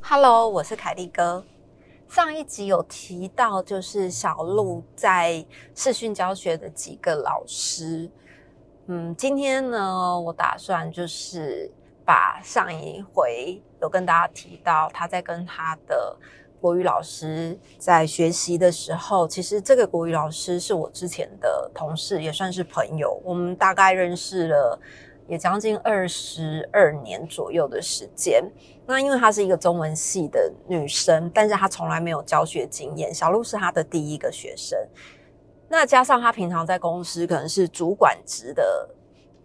Hello，我是凯丽哥。上一集有提到，就是小鹿在视讯教学的几个老师。嗯，今天呢，我打算就是把上一回有跟大家提到，他在跟他的国语老师在学习的时候，其实这个国语老师是我之前的同事，也算是朋友。我们大概认识了也将近二十二年左右的时间。那因为她是一个中文系的女生，但是她从来没有教学经验，小鹿是她的第一个学生。那加上她平常在公司可能是主管职的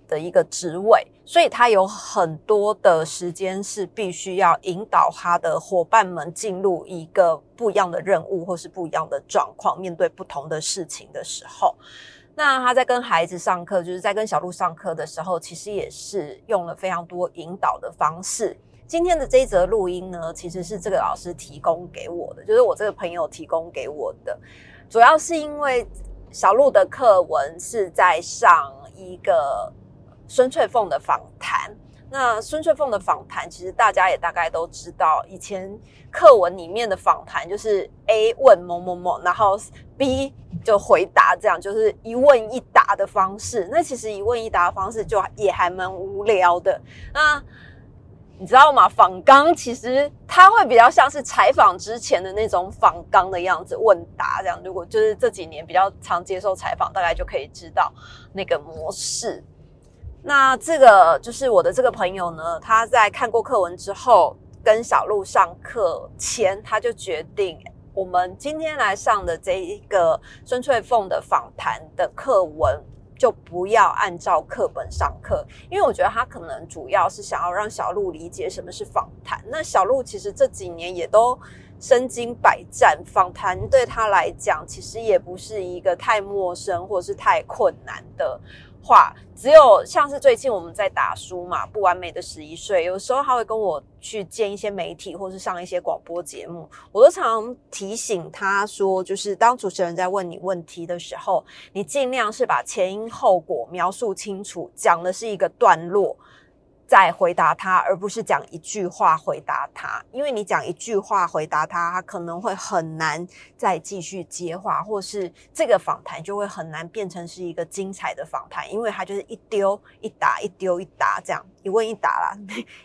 的一个职位，所以他有很多的时间是必须要引导他的伙伴们进入一个不一样的任务或是不一样的状况，面对不同的事情的时候，那他在跟孩子上课，就是在跟小鹿上课的时候，其实也是用了非常多引导的方式。今天的这一则录音呢，其实是这个老师提供给我的，就是我这个朋友提供给我的，主要是因为。小鹿的课文是在上一个孙翠凤的访谈。那孙翠凤的访谈，其实大家也大概都知道，以前课文里面的访谈就是 A 问某某某，然后 B 就回答，这样就是一问一答的方式。那其实一问一答的方式就也还蛮无聊的。那你知道吗？访纲其实它会比较像是采访之前的那种访纲的样子，问答这样。如果就是这几年比较常接受采访，大概就可以知道那个模式。那这个就是我的这个朋友呢，他在看过课文之后，跟小鹿上课前，他就决定，我们今天来上的这一个孙翠凤的访谈的课文。就不要按照课本上课，因为我觉得他可能主要是想要让小鹿理解什么是访谈。那小鹿其实这几年也都身经百战，访谈对他来讲其实也不是一个太陌生或是太困难的。话只有像是最近我们在打书嘛，不完美的十一岁，有时候他会跟我去见一些媒体，或是上一些广播节目，我都常提醒他说，就是当主持人在问你问题的时候，你尽量是把前因后果描述清楚，讲的是一个段落。再回答他，而不是讲一句话回答他，因为你讲一句话回答他，他可能会很难再继续接话，或是这个访谈就会很难变成是一个精彩的访谈，因为他就是一丢一答，一丢一答这样，一问一答啦，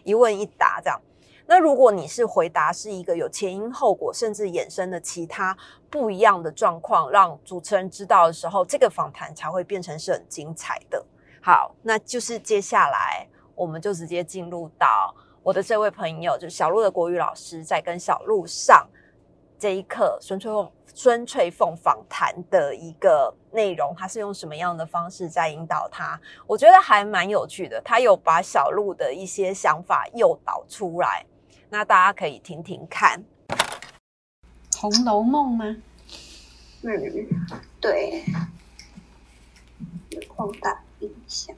一问一答这样。那如果你是回答是一个有前因后果，甚至衍生的其他不一样的状况，让主持人知道的时候，这个访谈才会变成是很精彩的。好，那就是接下来。我们就直接进入到我的这位朋友，就是小鹿的国语老师，在跟小鹿上这一课孙翠凤孙翠凤访谈的一个内容，他是用什么样的方式在引导他？我觉得还蛮有趣的，他有把小鹿的一些想法诱导出来，那大家可以听听看，《红楼梦》吗？嗯，对，放大印象。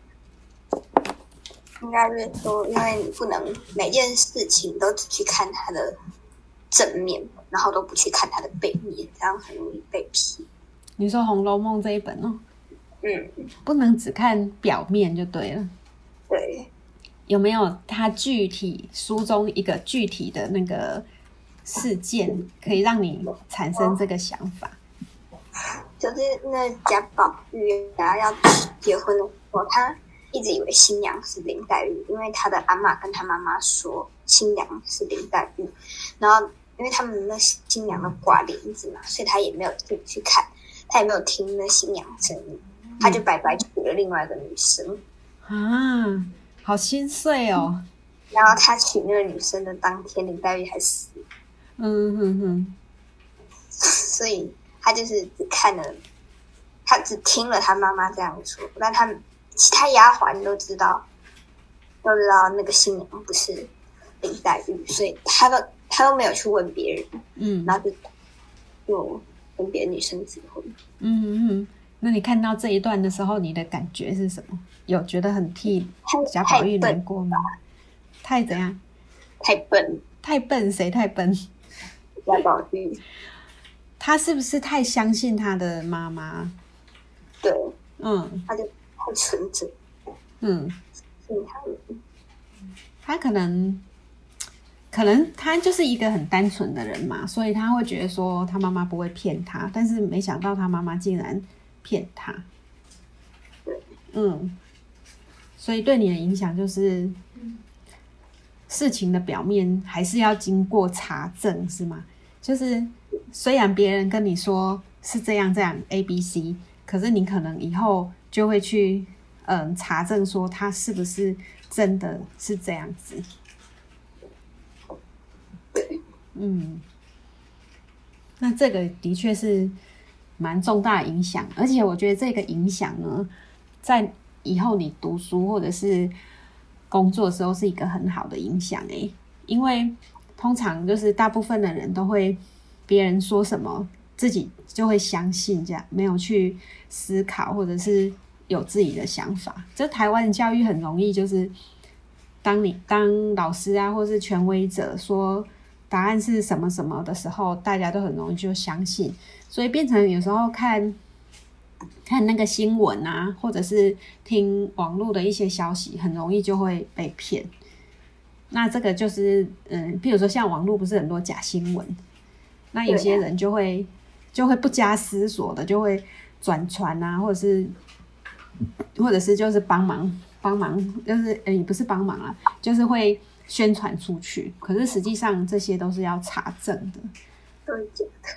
应该是说，因为你不能每件事情都只去看它的正面，然后都不去看它的背面，这样很容易被批。你说《红楼梦》这一本哦，嗯，不能只看表面就对了。对，有没有它具体书中一个具体的那个事件，可以让你产生这个想法？就是那贾宝玉啊要结婚的时候，他。一直以为新娘是林黛玉，因为他的阿妈跟他妈妈说新娘是林黛玉，然后因为他们那新娘的挂帘子嘛，所以他也没有进去看，他也没有听那新娘声音，他就白白娶了另外一个女生啊，好心碎哦。然后他娶那个女生的当天，林黛玉还死。嗯哼哼，所以他就是只看了，他只听了他妈妈这样说，但他。其他丫鬟都知道，都知道那个新娘不是林黛玉，所以他都他都没有去问别人，嗯，然后就就跟别的女生结婚。嗯嗯，那你看到这一段的时候，你的感觉是什么？有觉得很替贾宝玉难过吗？太怎样？太笨？太笨？谁太笨？贾宝玉。他是不是太相信他的妈妈？对，嗯他就太纯真，嗯，信他。他可能可能他就是一个很单纯的人嘛，所以他会觉得说他妈妈不会骗他，但是没想到他妈妈竟然骗他。嗯，所以对你的影响就是，事情的表面还是要经过查证，是吗？就是虽然别人跟你说是这样这样 A B C，可是你可能以后就会去嗯查证说他是不是真的是这样子。嗯，那这个的确是蛮重大的影响，而且我觉得这个影响呢，在以后你读书或者是工作的时候是一个很好的影响诶，因为通常就是大部分的人都会别人说什么，自己就会相信，这样没有去思考或者是有自己的想法。这台湾的教育很容易就是。当你当老师啊，或是权威者说答案是什么什么的时候，大家都很容易就相信，所以变成有时候看看那个新闻啊，或者是听网络的一些消息，很容易就会被骗。那这个就是，嗯，比如说像网络不是很多假新闻，那有些人就会就会不加思索的就会转传啊，或者是或者是就是帮忙。帮忙就是呃也不是帮忙啊，就是会宣传出去。可是实际上这些都是要查证的。都是假的。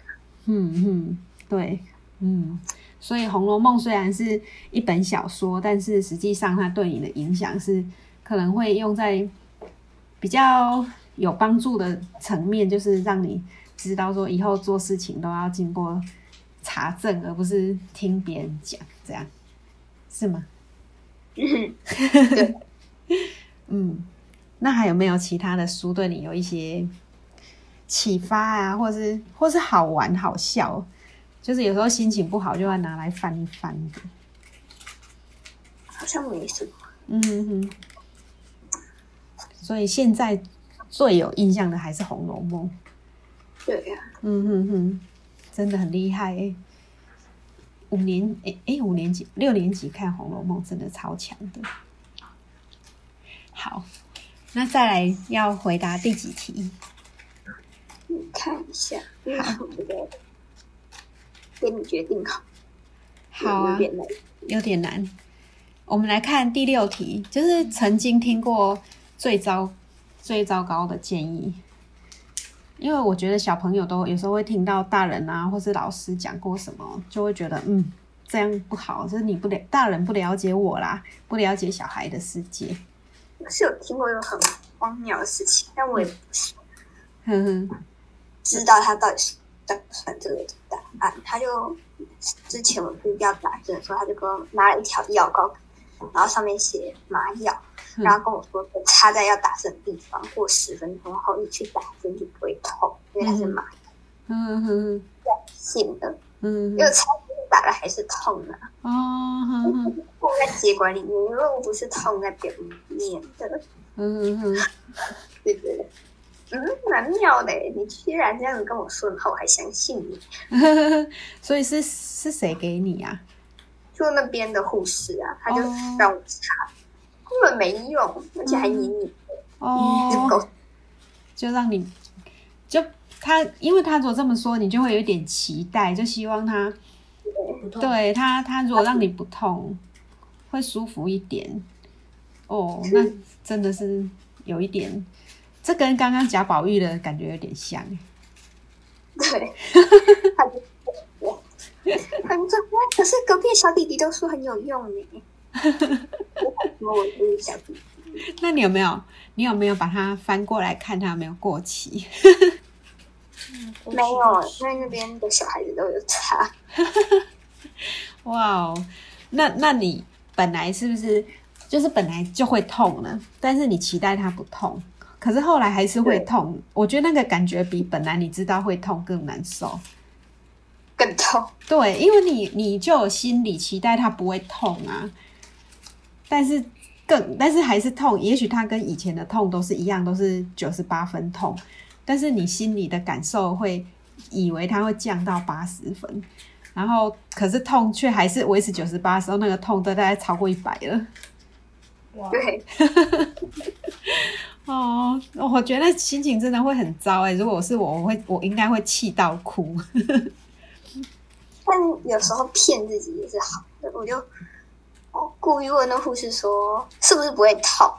嗯嗯，对，嗯。所以《红楼梦》虽然是一本小说，但是实际上它对你的影响是可能会用在比较有帮助的层面，就是让你知道说以后做事情都要经过查证，而不是听别人讲，这样是吗？嗯，嗯，那还有没有其他的书对你有一些启发啊，或是或是好玩好笑？就是有时候心情不好就要拿来翻一翻的。好像没什么。嗯哼哼。所以现在最有印象的还是《红楼梦》。对呀、嗯哼哼，真的很厉害哎、五年哎哎、五年级六年级看《红楼梦》真的超强的。好，那再来要回答第几题？你看一下，因为我觉得给你决定好，好啊有，点难。有点难。我们来看第六题，就是曾经听过最糟、最糟糕的建议。因为我觉得小朋友都有时候会听到大人啊，或是老师讲过什么，就会觉得嗯，这样不好，就是你不了大人不了解我啦，不了解小孩的世界。我是有听过一个很荒谬的事情，但我也不是哼哼，知道他到底是在算这个答案。他就之前我去要打针的时候，他就给我拿了一条药膏，然后上面写麻药，然后跟我说插在要打针的地方，过十分钟后你去打针就不会痛，因为它是麻药。哼哼信的，哼，因为插针打了还是痛的、啊，哦，哼哼痛在血管里面，如果不是痛在表面的，哼哼，对对对？嗯，蛮妙的耶。你居然这样子跟我说，然后我还相信你。所以是是谁给你啊？就那边的护士啊，他就哦让我擦，根本没用，而且还黏你，就哦，就让你就他，因为他如果这么说，你就会有一点期待，就希望他对他，他如果让你不痛，会舒服一点。哦，那真的是有一点，这跟刚刚贾宝玉的感觉有点像。对，可是隔壁小弟弟都说很有用呢。我说我就是小弟弟，那你有没有，你有没有把它翻过来看它有没有过期？没有，因为那边的小孩子都有擦。哇哦，那那你本来是不是就是本来就会痛呢，但是你期待它不痛，可是后来还是会痛。我觉得那个感觉比本来你知道会痛更难受。更痛，对，因为你你就有心理期待它不会痛啊，但是更但是还是痛。也许它跟以前的痛都是一样，都是九十八分痛，但是你心里的感受会以为它会降到八十分，然后可是痛却还是维持九十八的时候，那个痛都大概超过一百了。哇，对，哦，我觉得心情真的会很糟哎、如果是我，我会我应该会气到哭。但有时候骗自己也是好的，我就哦故意问那护士说是不是不会痛，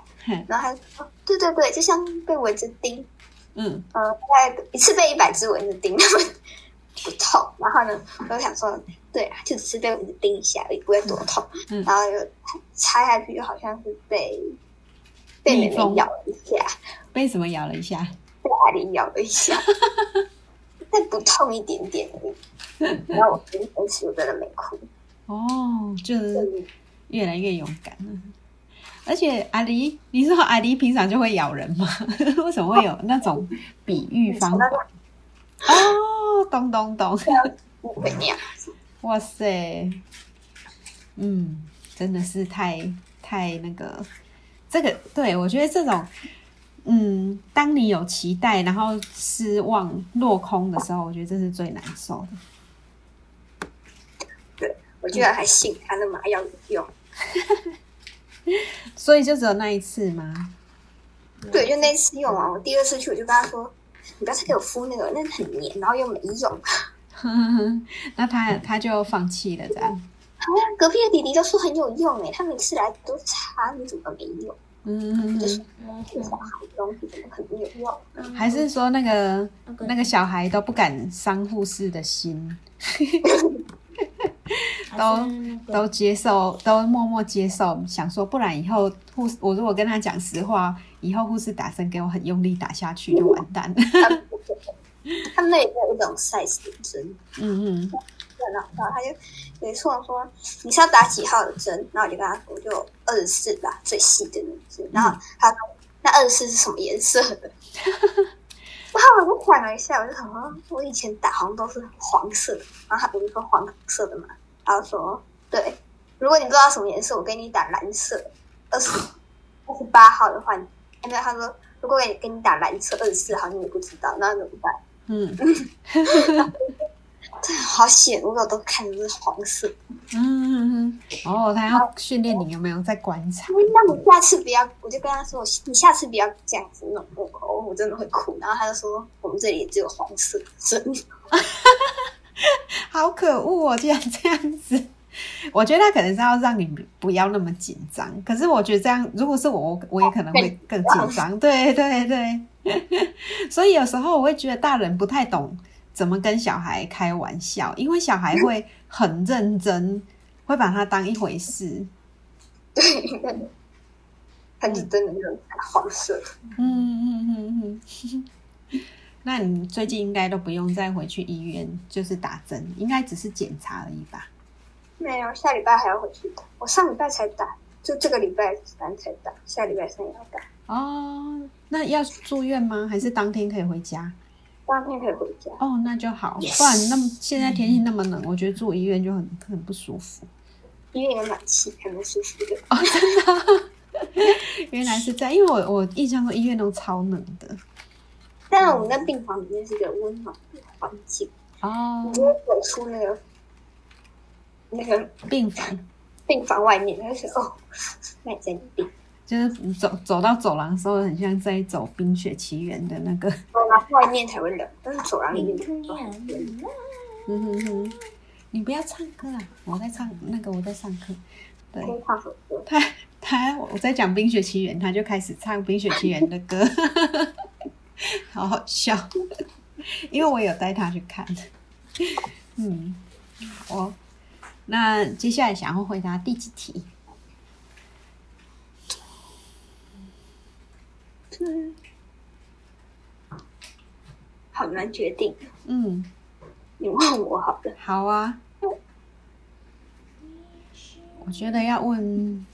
然后他就说对对对，就像被蚊子叮，嗯，呃，大概一次被一百只蚊子叮，他们不痛。然后呢，我就想说，对啊，就只是被蚊子叮一下而已，不会多痛。嗯。然后又插下去，就好像是被被蜜蜂咬了一下，被什么咬了一下？被阿玲咬了一下，但不痛一点点而已。然后我跟分时我真的没哭，哦，就是嗯越来越勇敢了。而且阿狸，你说阿狸平常就会咬人吗？为什么会有那种比喻方法？哦，懂懂懂，不会那样。哇塞，嗯，真的是太太那个，这个对我觉得这种，嗯，当你有期待，然后失望落空的时候，我觉得这是最难受的。对我居然还信他的麻药有用。所以就只有那一次吗？对，就那次用完，我第二次去我就跟他说：“你不要再给我敷那个，那个很黏，然后又没用。”那他他就放弃了，这样。好像隔壁的弟弟都说很有用诶，他每次来都擦，你怎么没用？嗯，就是这小孩的东西怎么可能有用？还是说那个那个那个小孩都不敢伤护士的心，都都接受，都默默接受，想说不然以后护士，我如果跟他讲实话，以后护士打针给我很用力打下去就完蛋了。他 们那里有一种 size 的针，嗯嗯，然后他就有一次我说你是要打几号的针，然后我就跟他说就二十四吧，最细的那只。然后他说那二十四是什么颜色的？然后我就想了一下，我就想说，我以前打好像都是黄色的，然后他不是说黄色的嘛，然后说对，如果你不知道什么颜色，我给你打蓝色，二十 二十八号的话，你没有他说如果给你打蓝色二十四号，你也不知道，那怎么办？嗯 这好险，如果都看的是黄色。嗯嗯嗯，哦，他要训练你有没有在观察？那你下次不要，我就跟他说，你下次不要这样子弄我口，我真的会哭。然后他就说，我们这里只有黄色针。好可恶哦，竟然这样子。我觉得他可能是要让你不要那么紧张，可是我觉得这样，如果是我，我我也可能会更紧张。对对对，所以有时候我会觉得大人不太懂怎么跟小孩开玩笑，因为小孩会很认真，会把它当一回事。对，他就真的那种黄色的。嗯嗯嗯嗯。那你最近应该都不用再回去医院，就是打针，应该只是检查而已吧？没有，下礼拜还要回去打。我上礼拜才打，就这个礼拜三才打，下礼拜三也要打。哦，那要住院吗？还是当天可以回家？当天可以回家。哦，那就好，不然那么现在天气那么冷，我觉得住医院就很很不舒服。医院有暖气，还蛮舒服的。原来是这样，因为我我印象中医院都超冷的。但是我们在病房里面是一个温暖的环境，哦你，就会走出那个那个病房病房外面，就是哦，那你在你病就是你走走到走廊的时候，很像在走《冰雪奇缘》的那个。走廊外面才会冷，但是走廊里面都很热。嗯哼哼，你不要唱歌啊！我在唱那个，我在上课。对首歌。他他我在讲《冰雪奇缘》，他就开始唱《冰雪奇缘》的歌，好好笑。因为我有带他去看。嗯，我那接下来想要回答第几题？好难决定，嗯，你问我好了。好啊。我觉得要问，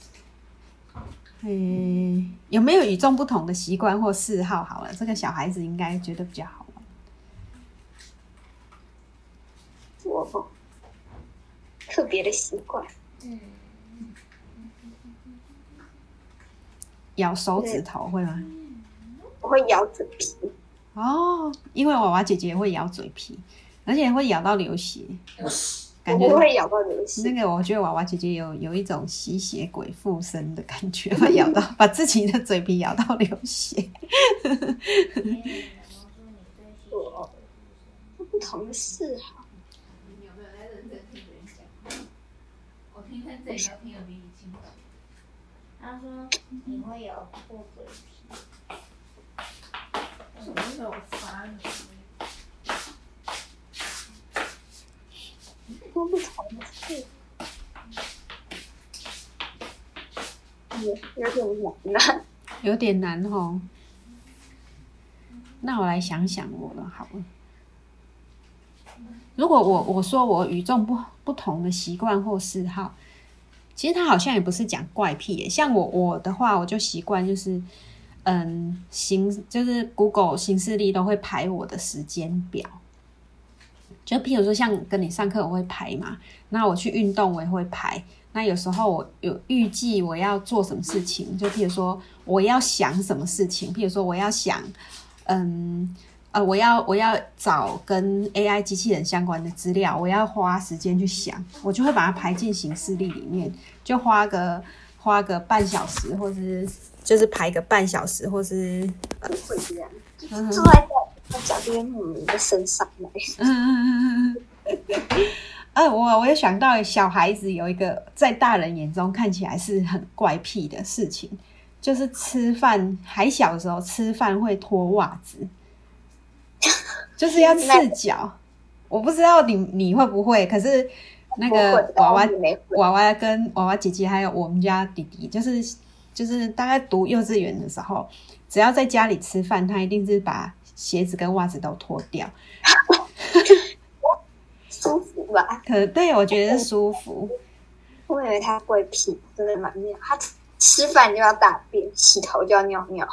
诶、有没有与众不同的习惯或嗜好？好了，这个小孩子应该觉得比较好玩。我特别的习惯，咬手指头会吗？我会咬嘴皮，哦，因为娃娃姐姐会咬嘴皮，而且会咬到流血，感我觉不会咬到流血。那个我觉得娃娃姐姐有有一种吸血鬼附身的感觉，会咬到把自己的嘴皮咬到流血。我不同的嗜好，你有没有在认真听人讲？我听他这里都听得比你清楚。他说你会有破嘴皮，什么时候发你？多不同的嗜好，有有点难。有点难哦。那我来想想我的好了。如果我我说我与众不不同的习惯或嗜好，其实他好像也不是讲怪癖耶。像我我的话，我就习惯就是，嗯，行就是 Google 行事历都会排我的时间表。就譬如说，像跟你上课我会排嘛，那我去运动我也会排。那有时候我有预计我要做什么事情，就譬如说我要想什么事情，譬如说我要想，嗯呃，我要我要找跟 AI 机器人相关的资料，我要花时间去想，我就会把它排进行事历里面，就花个花个半小时，或是就是排个半小时，或是会这样，嗯坐在脚就会抹你的身上来。嗯嗯嗯嗯嗯。我我也想到小孩子有一个在大人眼中看起来是很怪癖的事情，就是吃饭还小的时候吃饭会脱袜子，就是要赤脚。我不知道你你会不会，可是那个娃娃娃娃跟娃娃姐姐还有我们家弟弟，就是就是大概读幼稚园的时候，只要在家里吃饭，他一定是把鞋子跟袜子都脱掉。舒服吧？可对我觉得舒服。我以为他会屁，真的蛮妙。他吃饭就要大便，洗头就要尿尿，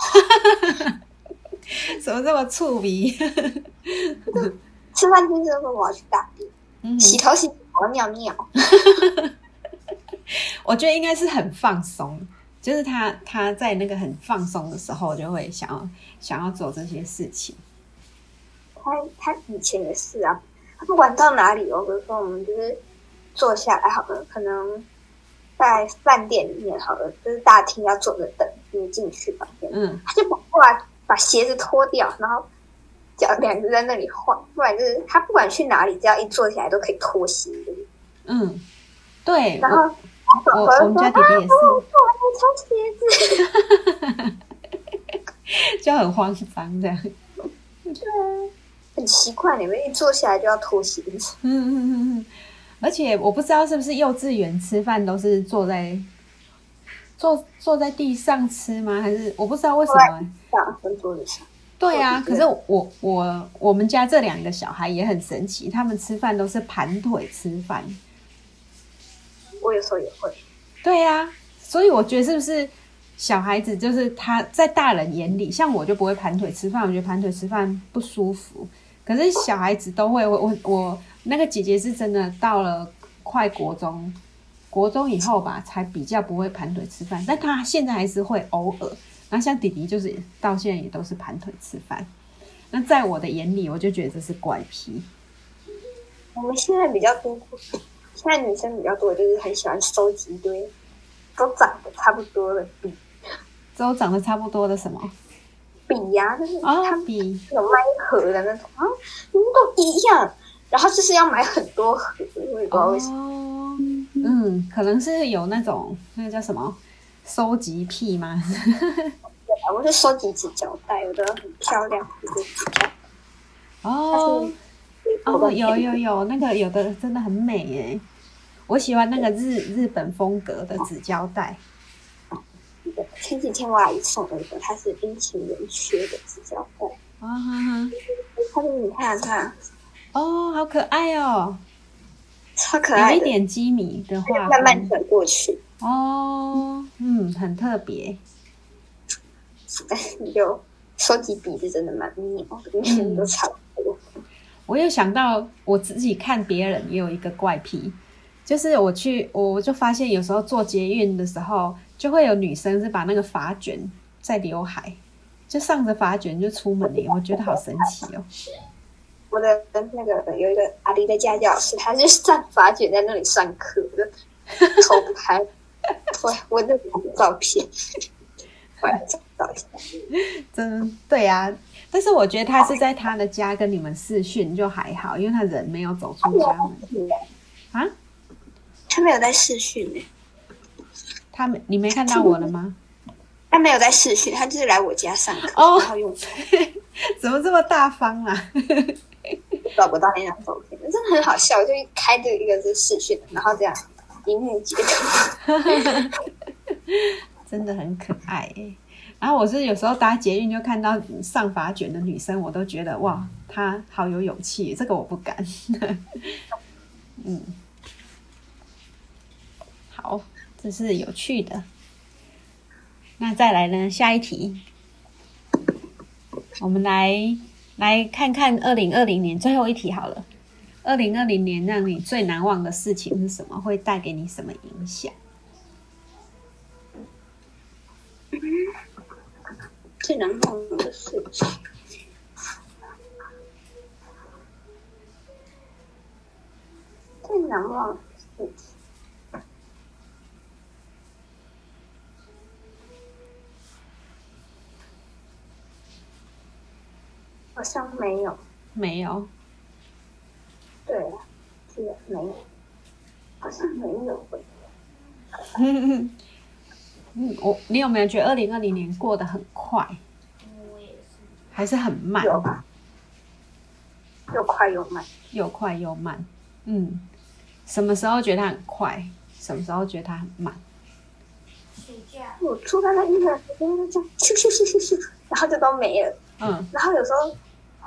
怎么这么触鼻？吃饭听说我要去大便，嗯洗头洗我要尿尿。我觉得应该是很放松，就是他他在那个很放松的时候，就会想要想要做这些事情。他他以前也是啊，他不管到哪里哦，比如说我们就是坐下来好了，可能在饭店里面好了，就是大厅要坐着等你进去房间，嗯，他就跑过来把鞋子脱掉，然后脚两只在那里晃，不然就是他不管去哪里，只要一坐起来都可以脱鞋的。嗯，对然后我我我们家弟弟也是，鞋子，就很慌张这样。很奇怪，你们一坐下来就要脱鞋子。嗯嗯嗯嗯，而且我不知道是不是幼稚园吃饭都是坐在坐坐在地上吃吗？还是我不知道为什么？上分桌子上，对啊，可是我我我们家这两个小孩也很神奇，他们吃饭都是盘腿吃饭。我有时候也会。对呀、所以我觉得是不是小孩子就是他在大人眼里，像我就不会盘腿吃饭，我觉得盘腿吃饭不舒服。可是小孩子都会，我我我那个姐姐是真的到了快国中，国中以后吧，才比较不会盘腿吃饭，但她现在还是会偶尔。然后像弟弟就是到现在也都是盘腿吃饭。那在我的眼里，我就觉得这是怪癖。我们现在比较多，现在女生比较多，就是很喜欢收集一堆都长得差不多的笔都长得差不多的什么？笔呀、就是哦他，们笔有麦盒的那种啊，你们都一样，然后就是要买很多盒，我也不知道为什么。哦，嗯，可能是有那种那个叫什么收集癖吗？对我是收集纸胶带，我的很漂亮，一个纸胶。哦哦，有有有，那个有的真的很美耶。我喜欢那个日日本风格的纸胶带。前几天我阿姨送了一个，它是冰淇淋靴的纸胶带，啊哈哈，它是你看看，哦，好可爱哦，超可爱的，有一点机米的话。慢慢转过去，哦，嗯，很特别。你就收集笔是真的蛮妙的，每人都差不多。我又想到我自己看别人也有一个怪癖，就是我去我就发现有时候做捷运的时候，就会有女生是把那个发卷在刘海，就上着发卷就出门了，我觉得好神奇哦。我的那个有一个阿迪的家教老师，他就上发卷在那里上课，我就偷 拍，我我那个照片，我来找一下。真对啊，但是我觉得他是在他的家跟你们视讯就还好，因为他人没有走出家门啊。他没有在视讯呢，他没你没看到我了吗？他没有在视讯，他就是来我家上课，哦然后用 怎么这么大方啊？找不到那张照片，真的很好笑。就一开这一个是视讯，然后这样荧幕截图，真的很可爱耶。然后我是有时候搭捷运就看到上发卷的女生，我都觉得哇，她好有勇气，这个我不敢。嗯，好，这是有趣的。那再来呢？下一题，我们来来看看二零二零年最后一题好了。二零二零年让你最难忘的事情是什么？会带给你什么影响？最难忘的事情。最难忘的事情，好像没有。没有，对啊，是没有，好像没有。嗯，我你有没有觉得二零二零年过得很快，我也是。还是很慢？有吧？又快又慢。又快又慢。嗯，什么时候觉得它很快？什么时候觉得它很慢？我出发那一个时间就这样咻咻咻咻咻，然后就都没了。嗯，然后有时候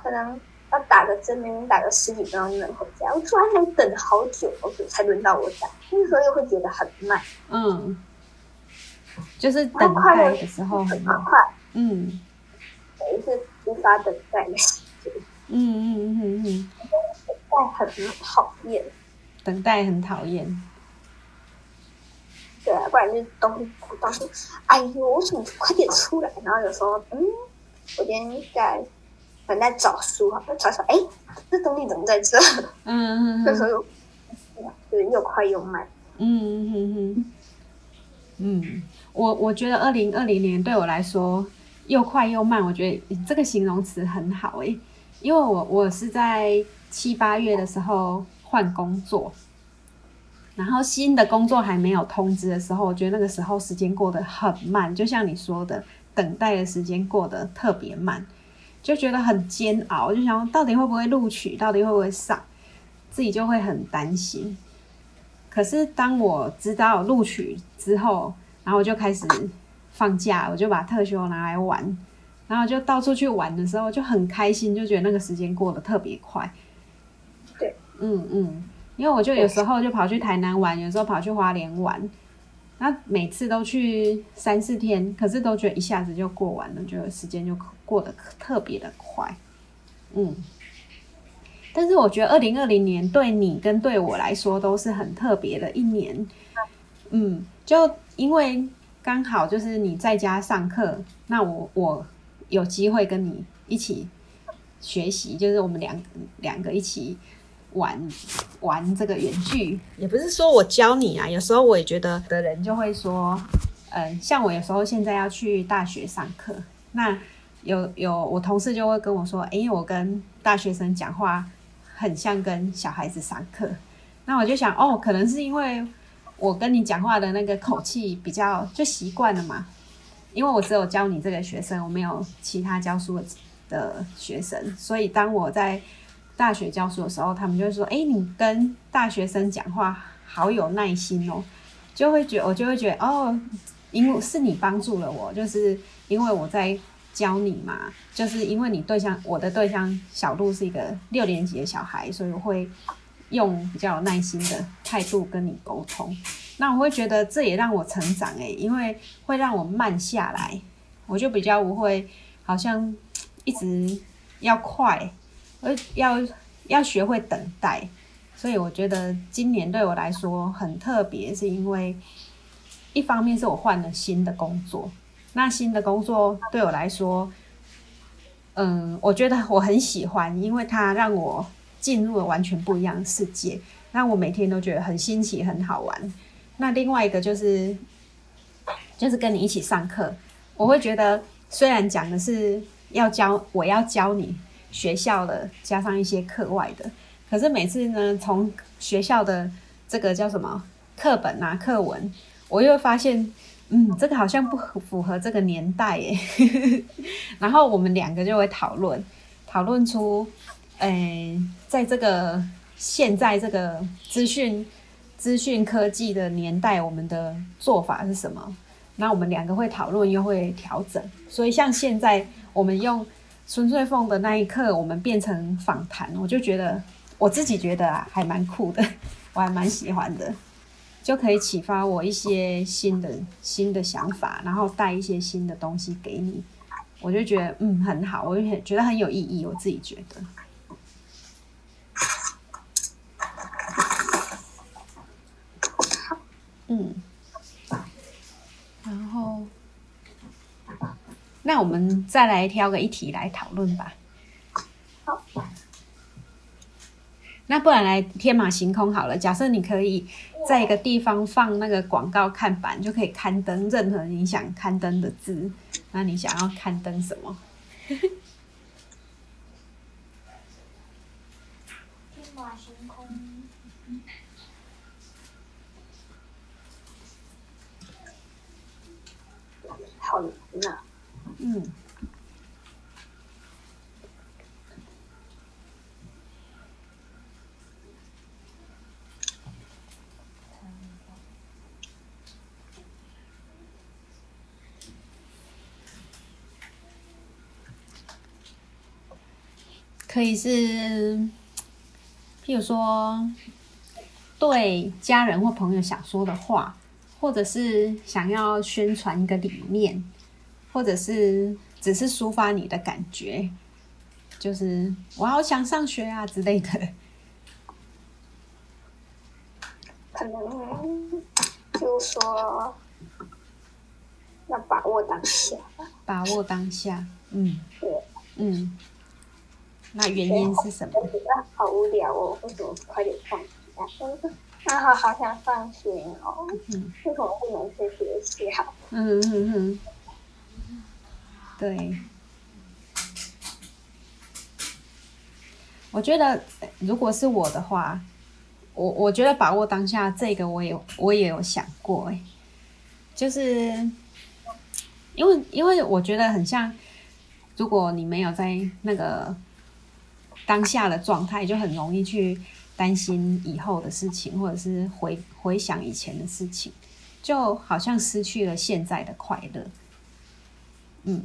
可能要打个针，明明打个十几分钟就能回家，我突然能等好久好久才轮到我打，那个时候又会觉得很慢，嗯，就是等待的时候很快，嗯等于是无法等待的时间，嗯嗯嗯嗯嗯，但很讨厌。等待很讨厌。对啊，不然就是东西东西，哎呦，我怎么快点出来？然后有时候，嗯，我今天在可能在找书哈，找找，哎，这东西怎么在这？嗯嗯嗯 这时候又就是又快又慢。嗯嗯嗯嗯，我我觉得二零二零年对我来说又快又慢，我觉得这个形容词很好诶，因为我我是在七八月的时候换工作，然后新的工作还没有通知的时候，我觉得那个时候时间过得很慢，就像你说的，等待的时间过得特别慢，就觉得很煎熬，就想到底会不会录取，到底会不会上，自己就会很担心。可是当我知道录取之后，然后我就开始放假，我就把特休拿来玩，然后就到处去玩的时候就很开心，就觉得那个时间过得特别快。对，嗯嗯，因为我就有时候就跑去台南玩，有时候跑去花莲玩，那每次都去三四天，可是都觉得一下子就过完了，就时间就过得特别的快。嗯。但是我觉得二零二零年对你跟对我来说都是很特别的一年，嗯，就因为刚好就是你在家上课，那我我有机会跟你一起学习，就是我们两两个一起玩玩这个远距，也不是说我教你啊，有时候我也觉得的人就会说，嗯，像我有时候现在要去大学上课，那有有我同事就会跟我说，哎、我跟大学生讲话。很像跟小孩子上课，那我就想，哦，可能是因为我跟你讲话的那个口气比较就习惯了嘛，因为我只有教你这个学生，我没有其他教书的学生，所以当我在大学教书的时候，他们就会说，哎，你跟大学生讲话好有耐心哦，就会觉我就会觉得，哦，因为是你帮助了我，就是因为我在。教你嘛，就是因为你对象，我的对象小鹿是一个六年级的小孩，所以我会用比较有耐心的态度跟你沟通。那我会觉得这也让我成长诶、因为会让我慢下来，我就比较不会好像一直要快，而要要学会等待。所以我觉得今年对我来说很特别，是因为一方面是我换了新的工作。那新的工作对我来说，嗯，我觉得我很喜欢，因为它让我进入了完全不一样的世界，那我每天都觉得很新奇、很好玩。那另外一个就是，就是跟你一起上课，我会觉得虽然讲的是要教，我要教你学校的，加上一些课外的，可是每次呢，从学校的这个叫什么课本啊、课文，我又发现，嗯，这个好像不符合这个年代耶。然后我们两个就会讨论，讨论出，诶、在这个现在这个资讯资讯科技的年代，我们的做法是什么？那我们两个会讨论，又会调整。所以像现在我们用孙翠凤的那一刻，我们变成访谈，我就觉得我自己觉得啊，还蛮酷的，我还蛮喜欢的，就可以启发我一些新的新的想法，然后带一些新的东西给你。我就觉得嗯很好，我就觉得很有意义，我自己觉得。嗯，然后，那我们再来挑个一题来讨论吧。好，那不然来天马行空好了。假设你可以在一个地方放那个广告看板，就可以刊登任何你想刊登的字。那你想要刊登什么？天马行空，好难呐、嗯，可以是，譬如说对家人或朋友想说的话，或者是想要宣传一个理念，或者是只是抒发你的感觉，就是我好想上学啊之类的。可能就是说要把握当下。把握当下，嗯对，嗯。那原因是什么？我觉得好无聊哦，为什么快点放假？啊，好好想放学哦，嗯为什么不能去学校？嗯嗯嗯，对。我觉得，如果是我的话，我我觉得把握当下这个，我也我也有想过，哎，就是因为因为我觉得很像，如果你没有在那个当下的状态，就很容易去担心以后的事情，或者是回回想以前的事情，就好像失去了现在的快乐。嗯，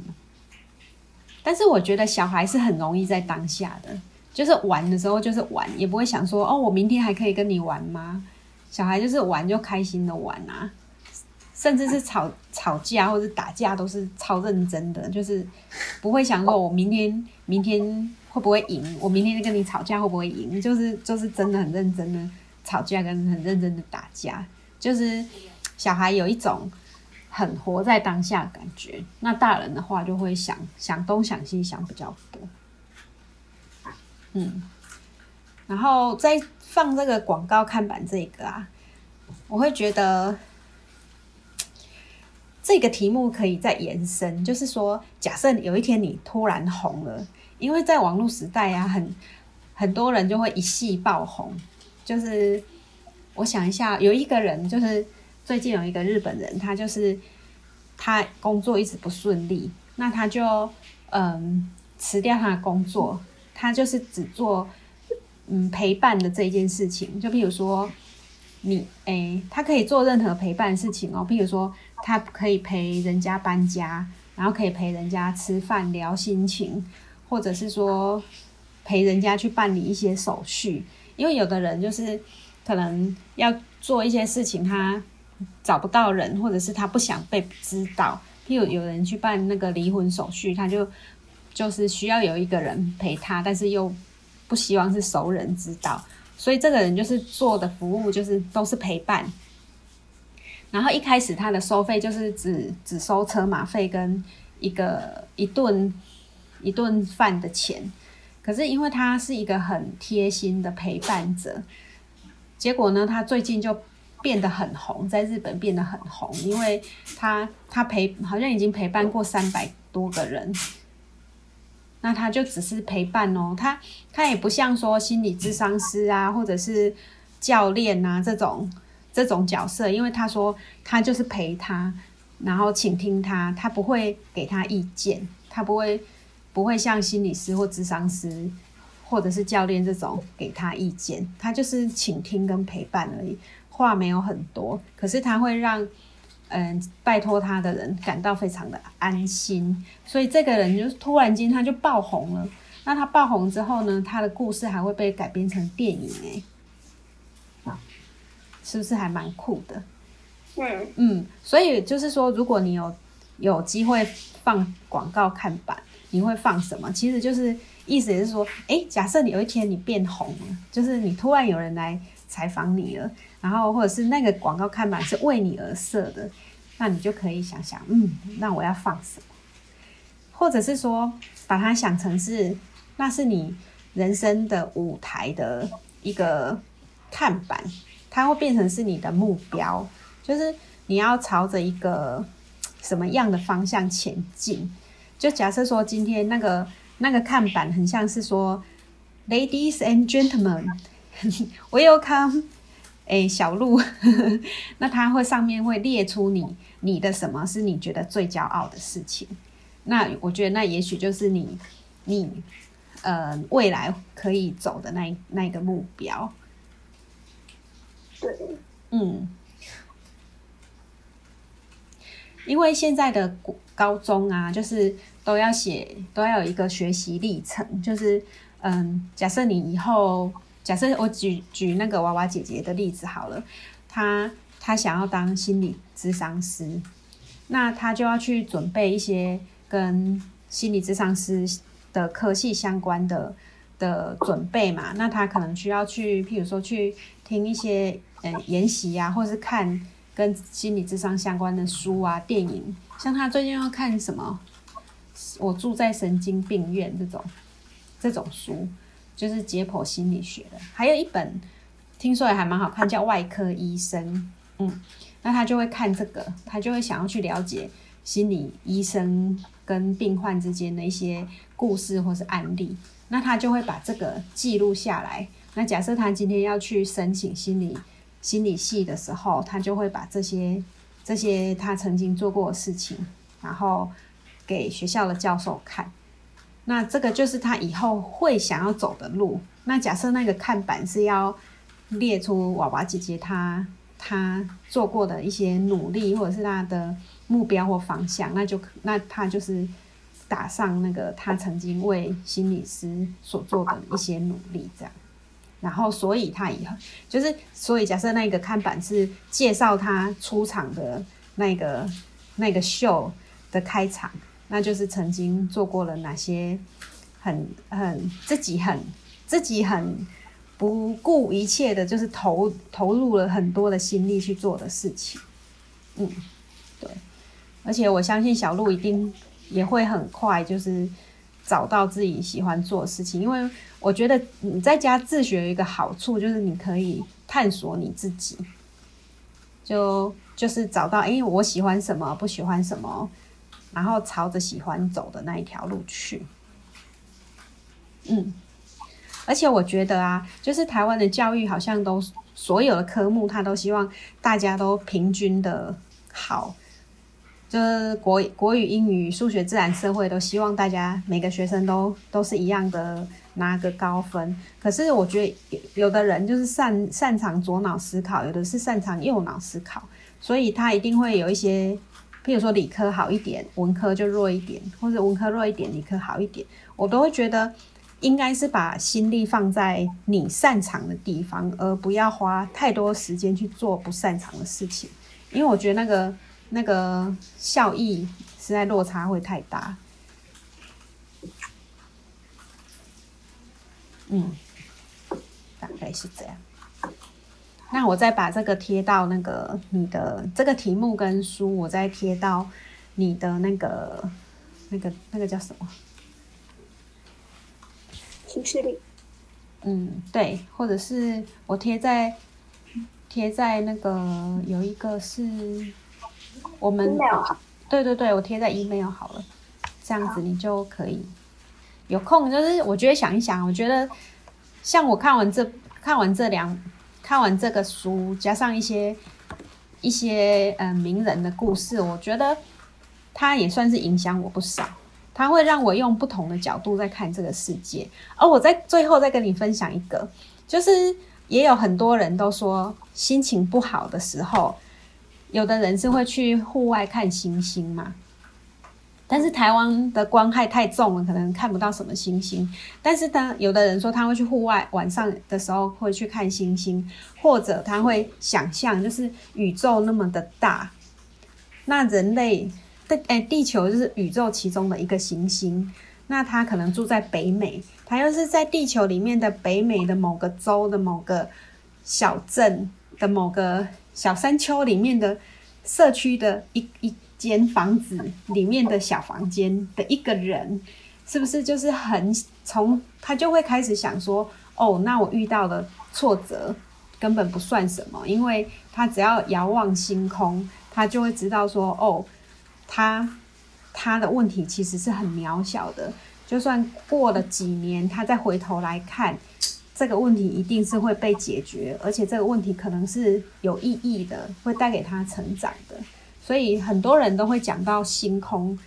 但是我觉得小孩是很容易在当下的，就是玩的时候就是玩，也不会想说哦，我明天还可以跟你玩吗？小孩就是玩就开心的玩啊，甚至是吵吵架或者打架都是超认真的，就是不会想说我明天明天会不会赢，我明天跟你吵架会不会赢，就是就是真的很认真的吵架跟很认真的打架，就是小孩有一种很活在当下的感觉，那大人的话就会想想东想西想比较多，嗯，然后再放这个广告看板这个啊，我会觉得这个题目可以再延伸，就是说，假设有一天你突然红了，因为在网络时代啊，很很多人就会一夕爆红。就是我想一下，有一个人，就是最近有一个日本人，他就是他工作一直不顺利，那他就嗯辞掉他的工作，他就是只做嗯陪伴的这一件事情，就譬如说。你诶，他可以做任何陪伴的事情哦，譬如说，他可以陪人家搬家，然后可以陪人家吃饭聊心情，或者是说陪人家去办理一些手续。因为有的人就是可能要做一些事情，他找不到人，或者是他不想被知道。譬如有人去办那个离婚手续，他就就是需要有一个人陪他，但是又不希望是熟人知道。所以这个人就是做的服务就是都是陪伴，然后一开始他的收费就是只只收车马费跟一个一顿一顿饭的钱。可是因为他是一个很贴心的陪伴者，结果呢，他最近就变得很红，在日本变得很红，因为他他陪好像已经陪伴过三百多个人。那他就只是陪伴哦，他他也不像说心理咨商师啊，或者是教练啊这种这种角色，因为他说他就是陪他，然后倾听他，他不会给他意见，他不会不会像心理师或智商师或者是教练这种给他意见，他就是倾听跟陪伴而已，话没有很多，可是他会让。嗯，拜托他的人感到非常的安心，所以这个人就突然间他就爆红了。那他爆红之后呢，他的故事还会被改编成电影哎，是不是还蛮酷的？嗯嗯，所以就是说，如果你有有机会放广告看板，你会放什么？其实就是意思也是说，哎，假设你有一天你变红了，就是你突然有人来采访你了，然后或者是那个广告看板是为你而设的。那你就可以想想，嗯，那我要放什么？或者是说，把它想成是，那是你人生的舞台的一个看板，它会变成是你的目标，就是你要朝着一个什么样的方向前进？就假设说，今天那个那个看板很像是说，Ladies and gentlemen，Welcome。哎，小鹿，那它会上面会列出你你的什么是你觉得最骄傲的事情？那我觉得那也许就是你你呃未来可以走的那那个目标。对，嗯，因为现在的高中啊，就是都要写都要有一个学习历程，就是嗯，假设你以后。假设我举举那个娃娃姐姐的例子好了，她她想要当心理咨商师，那她就要去准备一些跟心理咨商师的科系相关的的准备嘛。那她可能需要去，譬如说去听一些嗯研习啊，或是看跟心理咨商相关的书啊、电影。像她最近要看什么？我住在神经病院这种这种书。就是解剖心理学的，还有一本听说也还蛮好看，叫《外科医生》。嗯，那他就会看这个，他就会想要去了解心理医生跟病患之间的一些故事或是案例。那他就会把这个记录下来。那假设他今天要去申请心理心理系的时候，他就会把这些这些他曾经做过的事情，然后给学校的教授看。那这个就是他以后会想要走的路。那假设那个看板是要列出娃娃姐姐她她做过的一些努力，或者是她的目标或方向，那就那他就是打上那个他曾经为心理师所做的一些努力，这样。然后，所以他以后就是，所以假设那个看板是介绍他出场的那个那个秀的开场。那就是曾经做过了哪些很很自己很自己很不顾一切的，就是投投入了很多的心力去做的事情。嗯，对。而且我相信小鹿一定也会很快，就是找到自己喜欢做的事情。因为我觉得你在家自学有一个好处，就是你可以探索你自己，就就是找到哎，我喜欢什么，不喜欢什么。然后朝着喜欢走的那一条路去，嗯，而且我觉得啊，就是台湾的教育好像都所有的科目，他都希望大家都平均的好，就是国国语、英语、数学、自然、社会都希望大家每个学生都都是一样的拿个高分。可是我觉得有有的人就是擅擅长左脑思考，有的是擅长右脑思考，所以他一定会有一些。譬如说理科好一点，文科就弱一点，或者文科弱一点，理科好一点，我都会觉得应该是把心力放在你擅长的地方，而不要花太多时间去做不擅长的事情，因为我觉得那个那个效益实在落差会太大。嗯，大概是这样。那我再把这个贴到那个你的这个题目跟书，我再贴到你的那个那个那个叫什么？情绪力。嗯，对，或者是我贴在贴在那个有一个是我们对对对，我贴在 email 好了，这样子你就可以。有空，就是我觉得想一想，我觉得像我看完这看完这两看完这个书，加上一些一些呃名人的故事，我觉得它也算是影响我不少。它会让我用不同的角度在看这个世界，而我在最后再跟你分享一个，就是也有很多人都说心情不好的时候，有的人是会去户外看星星嘛。但是台湾的光害太重了，可能看不到什么星星。但是呢，有的人说他会去户外，晚上的时候会去看星星，或者他会想象，就是宇宙那么的大，那人类的哎，地球就是宇宙其中的一个行星。那他可能住在北美，他又是在地球里面的北美的某个州的某个小镇的某个小山丘里面的社区的一一间房子里面的小房间的一个人，是不是就是很从他就会开始想说，哦，那我遇到的挫折根本不算什么，因为他只要遥望星空，他就会知道说，哦，他他的问题其实是很渺小的，就算过了几年，他再回头来看。这个问题一定是会被解决，而且这个问题可能是有意义的，会带给他成长的。所以很多人都会讲到星空，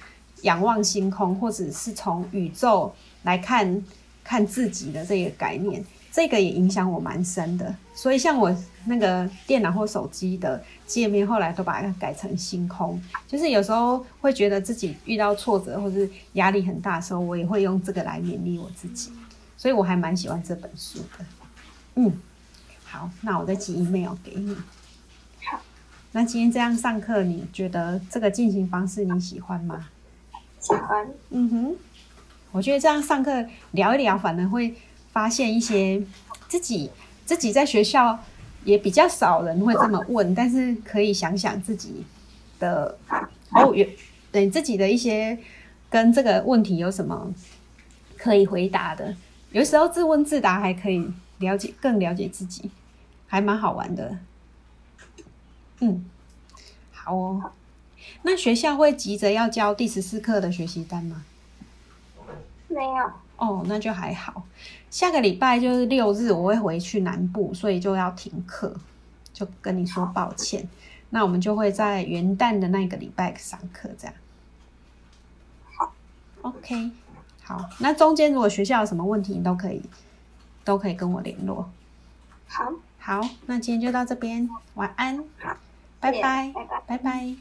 仰望星空，或者是从宇宙来看看自己的这个概念，这个也影响我蛮深的。所以像我那个电脑或手机的界面，后来都把它改成星空，就是有时候会觉得自己遇到挫折或是压力很大的时候，我也会用这个来勉励我自己。所以我还蛮喜欢这本书的。嗯，好，那我再寄 email 给你。好，那今天这样上课，你觉得这个进行方式你喜欢吗？喜欢。嗯哼，我觉得这样上课聊一聊，反而会发现一些自己自己在学校也比较少人会这么问，但是可以想想自己的哦，有对自己的一些跟这个问题有什么可以回答的。有时候自问自答还可以了解更了解自己，还蛮好玩的。嗯，好哦。那学校会急着要交第十四课的学习单吗？没有。哦，那就还好。下个礼拜就是六日，我会回去南部，所以就要停课，就跟你说抱歉。那我们就会在元旦的那个礼拜上课，这样。好，OK。好，那中间如果学校有什么问题，你都可以都可以跟我联络。好，好，那今天就到这边，晚安，拜拜。拜拜。